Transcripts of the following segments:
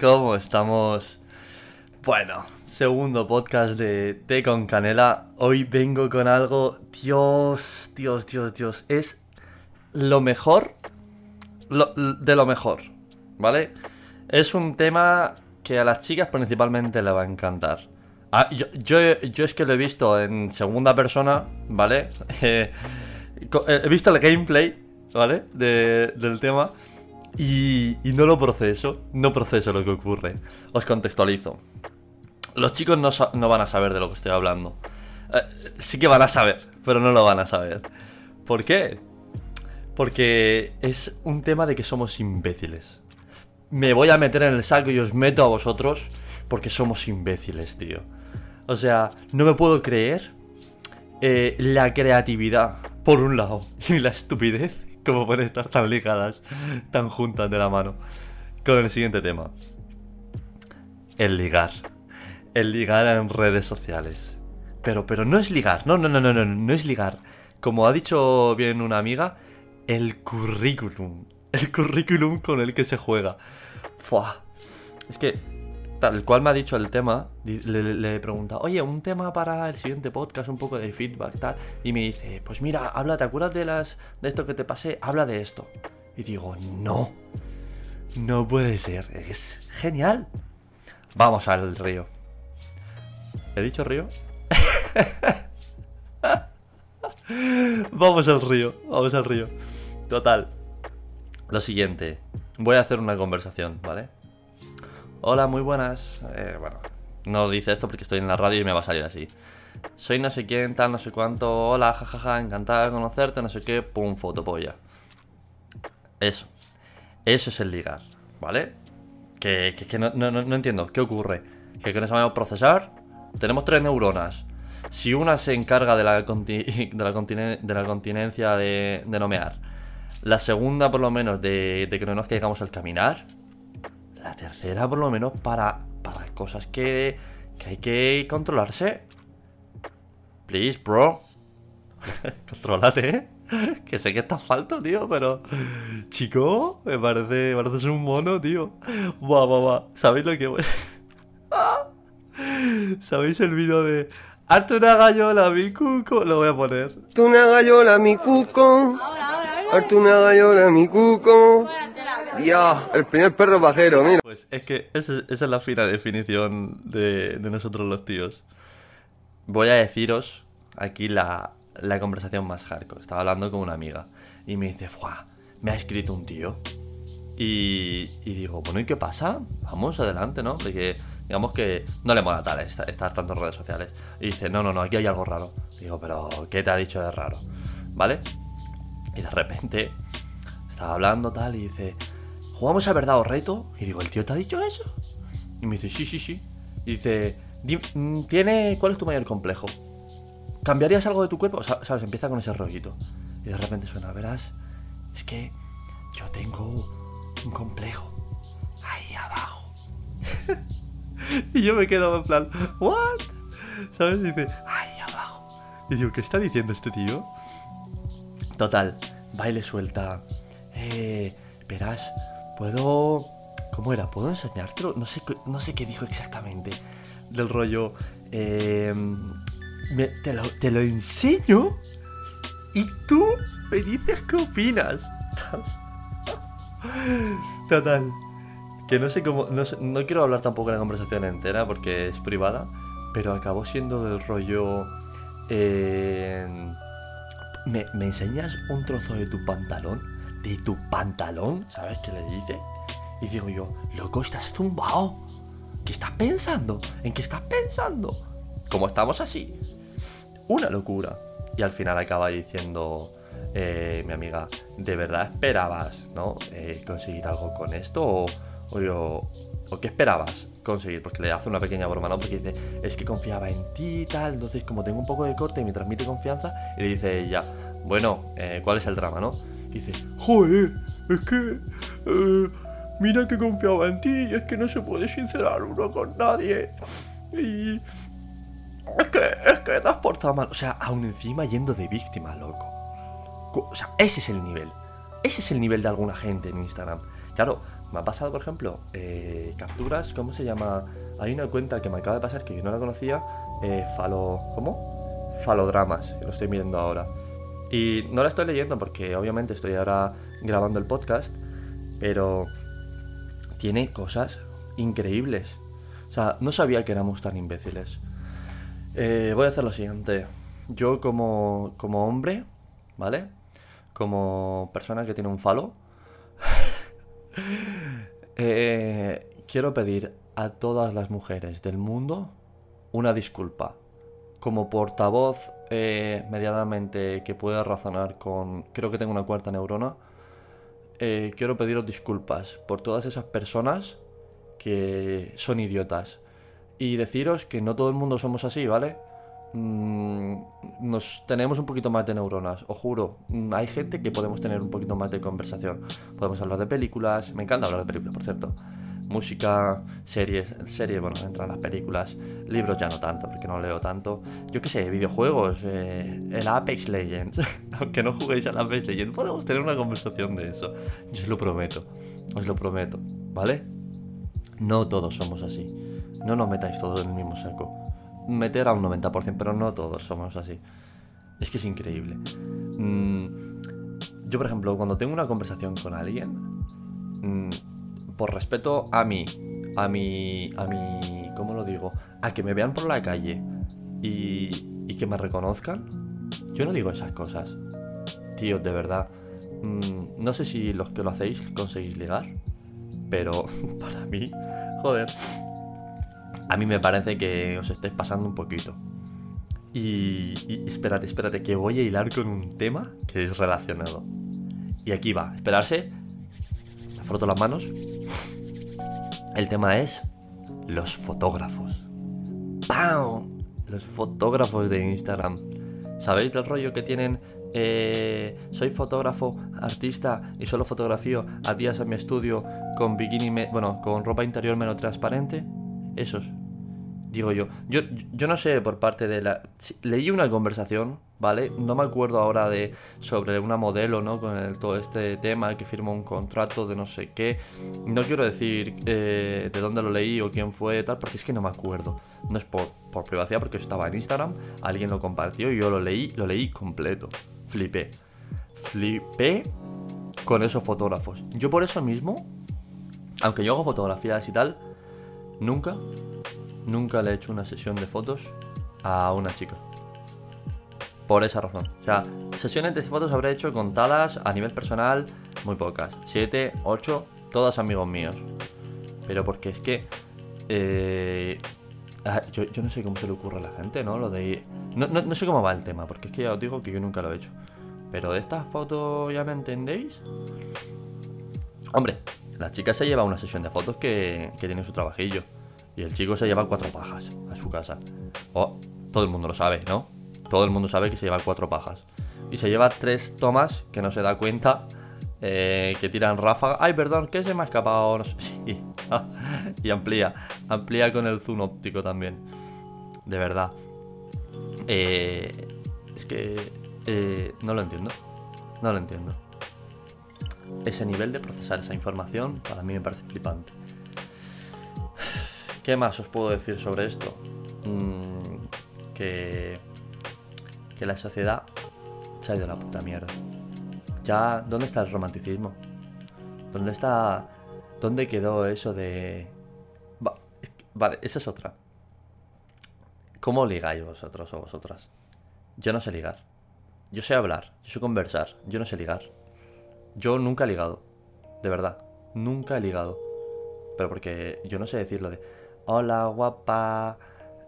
¿Cómo estamos? Bueno, segundo podcast de Té con Canela. Hoy vengo con algo, Dios, Dios, Dios, Dios. Es lo mejor de lo mejor, ¿vale? Es un tema que a las chicas principalmente le va a encantar. Ah, yo, yo, yo es que lo he visto en segunda persona, ¿vale? Eh, eh, he visto el gameplay, ¿vale? De- del tema. Y, y no lo proceso, no proceso lo que ocurre. Os contextualizo. Los chicos no, no van a saber de lo que estoy hablando. Eh, sí que van a saber, pero no lo van a saber. ¿Por qué? Porque es un tema de que somos imbéciles. Me voy a meter en el saco y os meto a vosotros porque somos imbéciles, tío. O sea, no me puedo creer eh, la creatividad, por un lado, y la estupidez, como pueden estar tan ligadas, tan juntas de la mano. Con el siguiente tema. El ligar. El ligar en redes sociales. Pero, pero no es ligar, no, no, no, no, no, no es ligar. Como ha dicho bien una amiga, el currículum. El currículum con el que se juega. Fua. Es que, tal cual me ha dicho el tema, le, le- preguntado, oye, un tema para el siguiente podcast, un poco de feedback, tal. Y me dice, pues mira, habla, ¿te acuerdas de las de esto que te pasé? Habla de esto. Y digo, no. No puede ser. Es genial. Vamos al río. ¿He dicho río? vamos al río. Vamos al río. Total. Lo siguiente. Voy a hacer una conversación, ¿vale? Hola, muy buenas. Eh, bueno, no dice esto porque estoy en la radio y me va a salir así. Soy no sé quién, tal, no sé cuánto. Hola, jajaja, encantada de conocerte, no sé qué. Pum, fotopolla. Eso. Eso es el ligar, ¿vale? Que, que- que no, no- no- entiendo. ¿Qué ocurre? Que que no sabemos procesar. Tenemos tres neuronas. Si una se encarga de la, de la, continen- de la continencia de, de nomear, la segunda por lo menos de, de que no nos caigamos al caminar, la tercera por lo menos para, para cosas que, que hay que controlarse. Please, bro. Contrólate, ¿eh? Que sé que estás falto, tío, pero... Chico, me parece, me pareces un mono, tío. Buah, buah, buah. ¿Sabéis lo que... voy- ¿Sabéis el vídeo de... Hazte una gallola, mi cuco? Lo voy a poner. Hazte una gallola, mi cuco. Hazte una gallola, mi cuco. Dios, el primer perro pajero, mira. Pues es que esa, es la fina definición de, nosotros los tíos. Voy a deciros aquí la, la conversación más hardcore. Estaba hablando con una amiga y me dice, ¡fuah! Me ha escrito un tío. Y, y digo, bueno, ¿y qué pasa? Vamos adelante, ¿no? Porque digamos que no le mola tal esta- estar tanto en redes sociales. Y dice, no, no, no, aquí hay algo raro. Digo, pero ¿qué te ha dicho de raro? ¿Vale? Y de repente estaba hablando tal y dice, ¿jugamos a verdad o reto? Y digo, ¿el tío te ha dicho eso? Y me dice, sí, sí, sí. Y dice, "Di- mm, ¿tiene, ¿cuál es tu mayor complejo? ¿Cambiarías algo de tu cuerpo? O sea, ¿Sabes? Empieza con ese rollito. Y de repente suena, verás, es que yo tengo un complejo ahí abajo. y yo me quedo en plan, ¿what? ¿Sabes? Y dice, ahí abajo. Y digo, ¿qué está diciendo este tío? Total, baile suelta. Eh, verás, puedo. ¿Cómo era? ¿Puedo enseñártelo? No sé, no sé qué dijo exactamente. Del rollo. eh, me- te, lo, te lo enseño y tú me dices qué opinas. Total. Que no sé cómo. No, quiero hablar tampoco la conversación entera porque es privada. Pero acabó siendo del rollo. eh, ¿Me, me enseñas un trozo de tu pantalón? ¿De tu pantalón? ¿Sabes qué le dice? Y digo yo, loco, estás tumbado. ¿Qué estás pensando? ¿En qué estás pensando? Como estamos así. Una locura. Y al final acaba diciendo eh, mi amiga, ¿de verdad esperabas, no? Eh, conseguir algo con esto? ¿O, o, yo- ¿o qué esperabas conseguir? Porque le hace una pequeña broma, ¿no? Porque dice, es que confiaba en ti y tal. Entonces, como tengo un poco de corte, me transmite confianza. Y le dice ella, bueno, eh, ¿cuál es el drama, no? Dice, joder, es que... eh, mira que confiaba en ti y es que no se puede sincerar uno con nadie. Y... Es que, es que te has portado mal. O sea, aún encima yendo de víctima, loco. O sea, ese es el nivel. Ese es el nivel de alguna gente en Instagram. Claro, Me ha pasado, por ejemplo, eh, capturas, ¿cómo se llama? Hay una cuenta que me acaba de pasar que yo no la conocía, eh, Falo... ¿Cómo? Falodramas, que lo estoy viendo ahora. Y no la estoy leyendo porque obviamente estoy ahora grabando el podcast, pero tiene cosas increíbles. O sea, no sabía que éramos tan imbéciles. Eh, voy a hacer lo siguiente. Yo como, como hombre, ¿vale? Como persona que tiene un falo, eh, quiero pedir a todas las mujeres del mundo una disculpa. Como portavoz eh, medianamente que pueda razonar con... Creo que tengo una cuarta neurona. eh, quiero pediros disculpas por todas esas personas que son idiotas. Y deciros que no todo el mundo somos así, ¿vale? Mm, nos tenemos un poquito más de neuronas, os juro. Mm, Hay gente que podemos tener un poquito más de conversación. Podemos hablar de películas, me encanta hablar de películas, por cierto. Música, series, series, bueno, entran las películas, libros ya no tanto, porque no leo tanto. Yo qué sé, videojuegos, eh, el Apex Legends. Aunque no juguéis al Apex Legends, podemos tener una conversación de eso. Yo os lo prometo, os lo prometo, ¿vale? No todos somos así. No nos metáis todos en el mismo saco. Meter a un 90%, pero no todos somos así. Es que es increíble. Mm, yo, por ejemplo, cuando tengo una conversación con alguien, mm, por respeto a mí, a mi, a mi, ¿cómo lo digo? A que me vean por la calle y, y que me reconozcan, yo no digo esas cosas. Tío, de verdad. mm, no sé si los que lo hacéis conseguís ligar, pero para mí, joder. A mí me parece que os estáis pasando un poquito. Y, espérate, espérate, que voy a hilar con un tema que es relacionado. Y aquí va, esperarse. Froto las manos. El tema es los fotógrafos. ¡Pam! Los fotógrafos de Instagram. ¿Sabéis del rollo que tienen? eh, soy fotógrafo, artista y solo fotografío a días en mi estudio con bikini, me- bueno, con ropa interior menos transparente. Esos. Digo yo. yo. Yo no sé por parte de la... Leí una conversación, ¿vale? No me acuerdo ahora de sobre una modelo, ¿no? Con el- todo este tema que firmó un contrato de no sé qué. No quiero decir eh, de dónde lo leí o quién fue tal, porque es que no me acuerdo. No es por, por privacidad, porque estaba en Instagram, alguien lo compartió y yo lo leí, lo leí completo. Flipé. Flipé con esos fotógrafos. Yo por eso mismo, aunque yo hago fotografías y tal, nunca, nunca le he hecho una sesión de fotos a una chica. Por esa razón. O sea, sesiones de fotos habré hecho contadas a nivel personal, muy pocas. Siete, ocho, todas amigos míos. Pero porque es que... eh, ah, yo, no sé cómo se le ocurre a la gente, ¿no? Lo de... No, no, sé cómo va el tema, porque es que ya os digo que yo nunca lo he hecho. Pero de estas fotos ya me entendéis. Hombre, la chica se lleva una sesión de fotos que, que tiene su trabajillo. Y el chico se lleva cuatro pajas a su casa. Todo el mundo lo sabe, ¿no? Todo el mundo sabe que se lleva cuatro pajas. Y se lleva tres tomas que no se da cuenta. eh, que tiran ráfaga. Ay, perdón, que se me ha escapado. Y amplía. Amplía con el zoom óptico también. De verdad. Eh, es que eh, no lo entiendo. No lo entiendo. Ese nivel de procesar esa información para mí me parece flipante. ¿Qué más os puedo decir sobre esto? Mm, que, que la sociedad se ha ido la puta mierda. Ya, ¿dónde está el romanticismo? ¿Dónde está... ¿Dónde quedó eso de... Es vale, esa es otra. ¿Cómo ligáis vosotros o vosotras? Yo no sé ligar. Yo sé hablar, yo sé conversar, yo no sé ligar. Yo nunca he ligado, de verdad, nunca he ligado. Pero porque yo no sé decir lo de, hola guapa,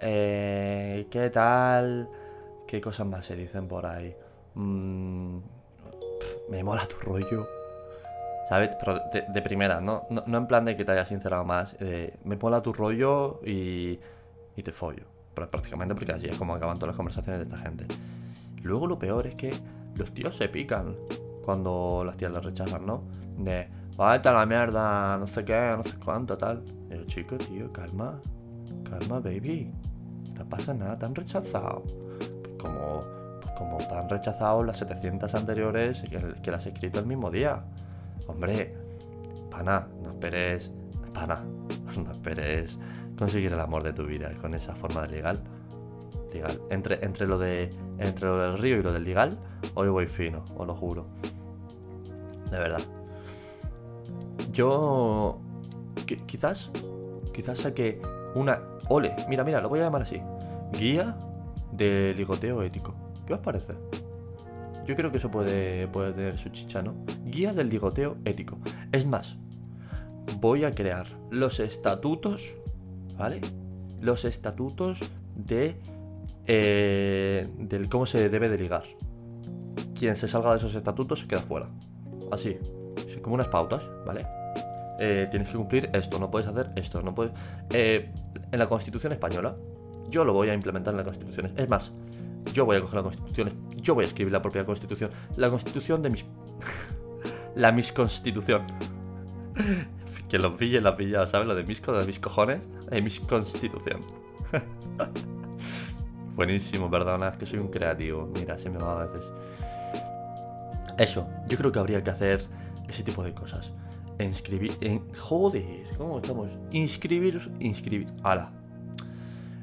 eh, ¿qué tal? ¿Qué cosas más se dicen por ahí? Mm, me mola tu rollo. ¿Sabes? Pero de, primera, ¿no? ¿no? no en plan de que te hayas sincerado más. eh, me mola tu rollo y, y te follo. Pero prácticamente porque así es como acaban todas las conversaciones de esta gente. Luego lo peor es que los tíos se pican cuando las tías las rechazan, ¿no? De, vete la mierda, no sé qué, no sé cuánto, tal. Y yo, chico, tío, calma, calma, baby. No pasa nada, te han rechazado. Como, pues como te han rechazado las 700 anteriores que, que las he escrito el mismo día. Hombre, pana, no, esperes. Para, no esperes conseguir el amor de tu vida con esa forma de legal. Legal. Entre, entre, lo de, entre lo del río y lo del legal, hoy voy fino, os lo juro. De verdad. Yo. quizás. Quizás saque una. Ole, mira, mira, lo voy a llamar así. Guía de ligoteo ético. ¿Qué os parece? Yo creo que eso puede, puede tener su chicha, ¿no? Guía del ligoteo ético. Es más, voy a crear los estatutos, ¿vale? Los estatutos de eh, del cómo se debe de ligar. Quien se salga de esos estatutos se queda fuera. Así, como unas pautas, ¿vale? Eh, tienes que cumplir esto, no puedes hacer esto, no puedes... Eh, en la Constitución española, yo lo voy a implementar en la Constitución. Es más, yo voy a coger la Constitución, yo voy a escribir la propia Constitución. La Constitución de mis... la mis Constitución. que lo pille, la pilla, ¿sabes? Lo de mis, de mis cojones. De mis Constitución. Buenísimo, perdona, es que soy un creativo. Mira, se me va a veces. Eso, yo creo que habría que hacer ese tipo de cosas. Inscribir. En, joder, ¿cómo estamos? Inscribir. Inscribir. ¡Hala!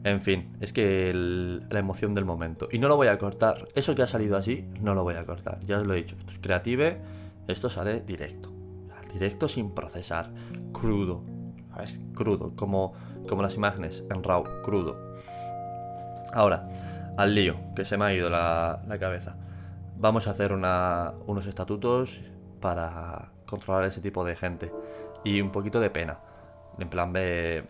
En fin, es que la emoción del momento. Y no lo voy a cortar. Eso que ha salido así, no lo voy a cortar. Ya os lo he dicho. Esto es creative. Esto sale directo. Directo sin procesar. Crudo. Es crudo. Como, como las imágenes en RAW. Crudo. Ahora, al lío. Que se me ha ido la, cabeza. Vamos a hacer unos estatutos para controlar ese tipo de gente. Y un poquito de pena. En plan de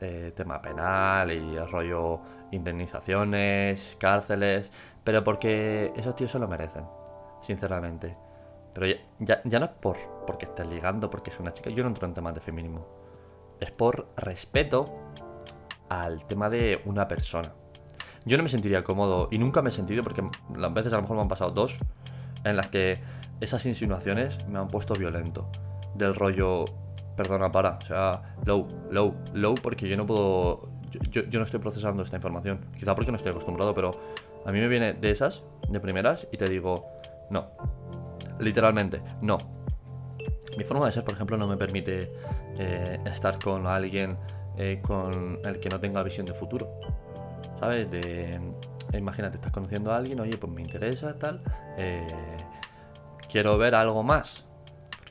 eh, tema penal y rollo indemnizaciones, cárceles, pero porque esos tíos se lo merecen, sinceramente. Pero ya, ya, no es por porque estés ligando, porque es una chica, yo no entro en temas de feminismo. Es por respeto al tema de una persona. Yo no me sentiría cómodo y nunca me he sentido porque las veces a lo mejor me han pasado dos en las que esas insinuaciones me han puesto violento. Del rollo, perdona, para. O sea, low, low, low, porque yo no puedo. Yo, no estoy procesando esta información. Quizá porque no estoy acostumbrado, pero a mí me viene de esas, de primeras, y te digo, no. Literalmente, no. Mi forma de ser, por ejemplo, no me permite eh, estar con alguien eh, con el que no tenga visión de futuro. ¿Sabes? De, imagínate, estás conociendo a alguien, oye, pues me interesa, tal. Eh, quiero ver algo más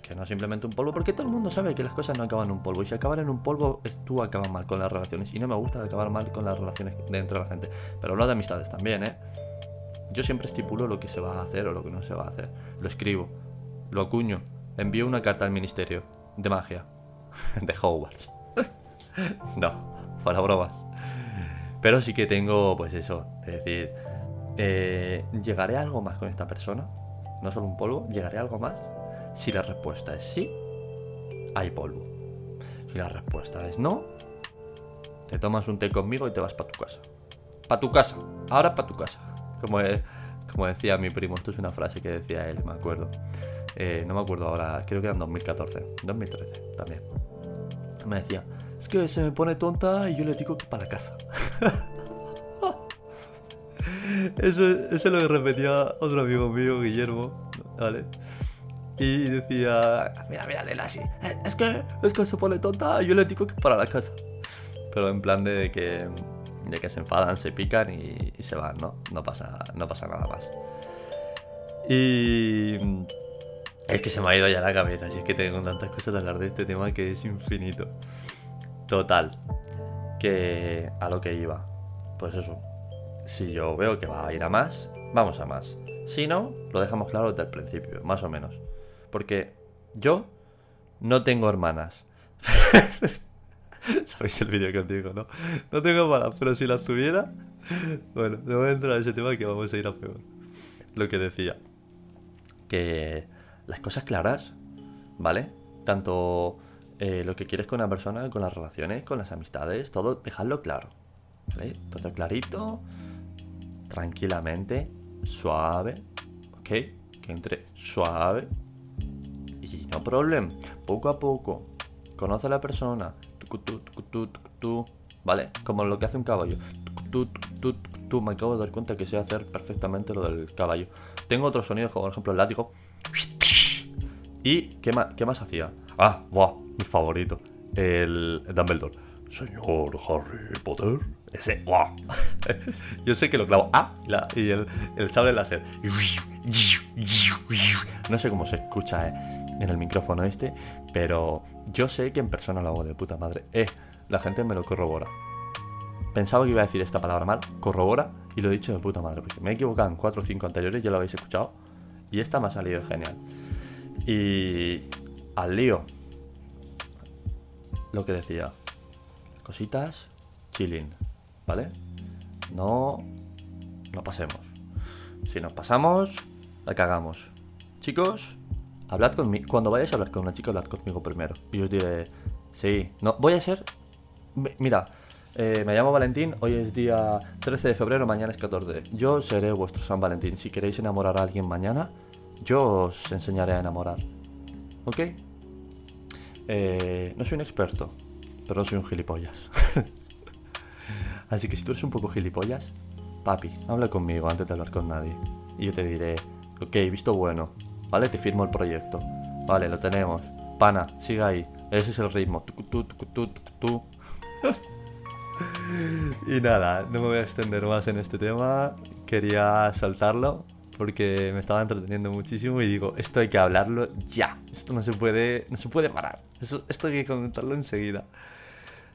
que no simplemente un polvo, porque todo el mundo sabe que las cosas no acaban en un polvo. Y si acaban en un polvo, tú acabas mal con las relaciones. Y no me gusta acabar mal con las relaciones dentro de la gente. Pero hablo de amistades también, ¿eh? Yo siempre estipulo lo que se va a hacer o lo que no se va a hacer. Lo escribo, lo acuño, envío una carta al ministerio de magia de Hogwarts. no, fuera bromas. Pero sí que tengo, pues eso, es decir, eh, ¿llegaré a algo más con esta persona? No solo un polvo, ¿llegaré a algo más? Si la respuesta es sí, hay polvo. Si la respuesta es no, te tomas un té conmigo y te vas para tu casa. Para tu casa, ahora para tu casa. Como, como decía mi primo, esto es una frase que decía él, me acuerdo. Eh, no me acuerdo ahora, creo que era en 2014, 2013 también. Me decía, es que se me pone tonta y yo le digo que para casa. eso, eso es lo que repetía otro amigo mío, Guillermo, ¿vale? Y decía, mira, mira, Lela así. Eh, es que, es que se pone tonta. Yo le digo que para la casa. Pero en plan de que, de que se enfadan, se pican y, se van, ¿no? No pasa, no pasa nada más. Y es que se me ha ido ya la cabeza. Así es que tengo tantas cosas de hablar de este tema que es infinito. Total. Que a lo que iba. Pues eso. Si yo veo que va a ir a más, vamos a más. Si no, lo dejamos claro desde el principio, más o menos. Porque yo no tengo hermanas. ¿Sabéis el vídeo que os digo, no? No tengo hermanas, pero si las tuviera... Bueno, no voy a entrar en ese tema que vamos a ir a peor. Lo que decía. Que las cosas claras, ¿vale? Tanto eh, lo que quieres con una persona, con las relaciones, con las amistades, todo, dejadlo claro. ¿Vale? Todo clarito, tranquilamente, suave, ¿ok? Que entre suave, no problem, poco a poco, conoce a la persona, ¿vale? Como lo que hace un caballo. Me acabo de dar cuenta que sé hacer perfectamente lo del caballo. Tengo otros sonidos, como por ejemplo el látigo. ¿Y qué más, qué más hacía? Ah, buah, mi favorito. El Dumbledore. Señor Harry Potter. Ese. Yo sé que lo clavo. Ah, y el, el sable láser. No sé cómo se escucha eh, en el micrófono este, pero yo sé que en persona lo hago de puta madre. Eh, la gente me lo corrobora. Pensaba que iba a decir esta palabra mal, corrobora, y lo he dicho de puta madre, porque me he equivocado en 4 o 5 anteriores, ya lo habéis escuchado, y esta me ha salido genial. Y al lío, lo que decía, cositas, chilling, ¿vale? No, no pasemos. Si nos pasamos, la cagamos. Chicos, hablad conmigo. Cuando vayáis a hablar con una chica, hablad conmigo primero. Y os diré, sí, no, voy a ser... mi- Mira, eh, me llamo Valentín, hoy es día 13 de febrero, mañana es 14. Yo seré vuestro San Valentín. Si queréis enamorar a alguien mañana, yo os enseñaré a enamorar. ¿Ok? Eh, no soy un experto, pero no soy un gilipollas. Así que si tú eres un poco gilipollas, papi, habla conmigo antes de hablar con nadie. Y yo te diré, ok, visto bueno, ¿vale? Te firmo el proyecto. Vale, lo tenemos. Pana, sigue ahí. Ese es el ritmo. Y nada, no me voy a extender más en este tema. Quería saltarlo porque me estaba entreteniendo muchísimo y digo, esto hay que hablarlo ya. Esto no se puede, no se puede parar. Esto hay que comentarlo enseguida.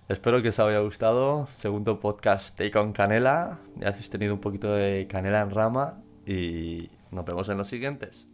Espero que os haya gustado. Segundo podcast Take on Canela. Ya habéis tenido un poquito de canela en rama y nos vemos en los siguientes.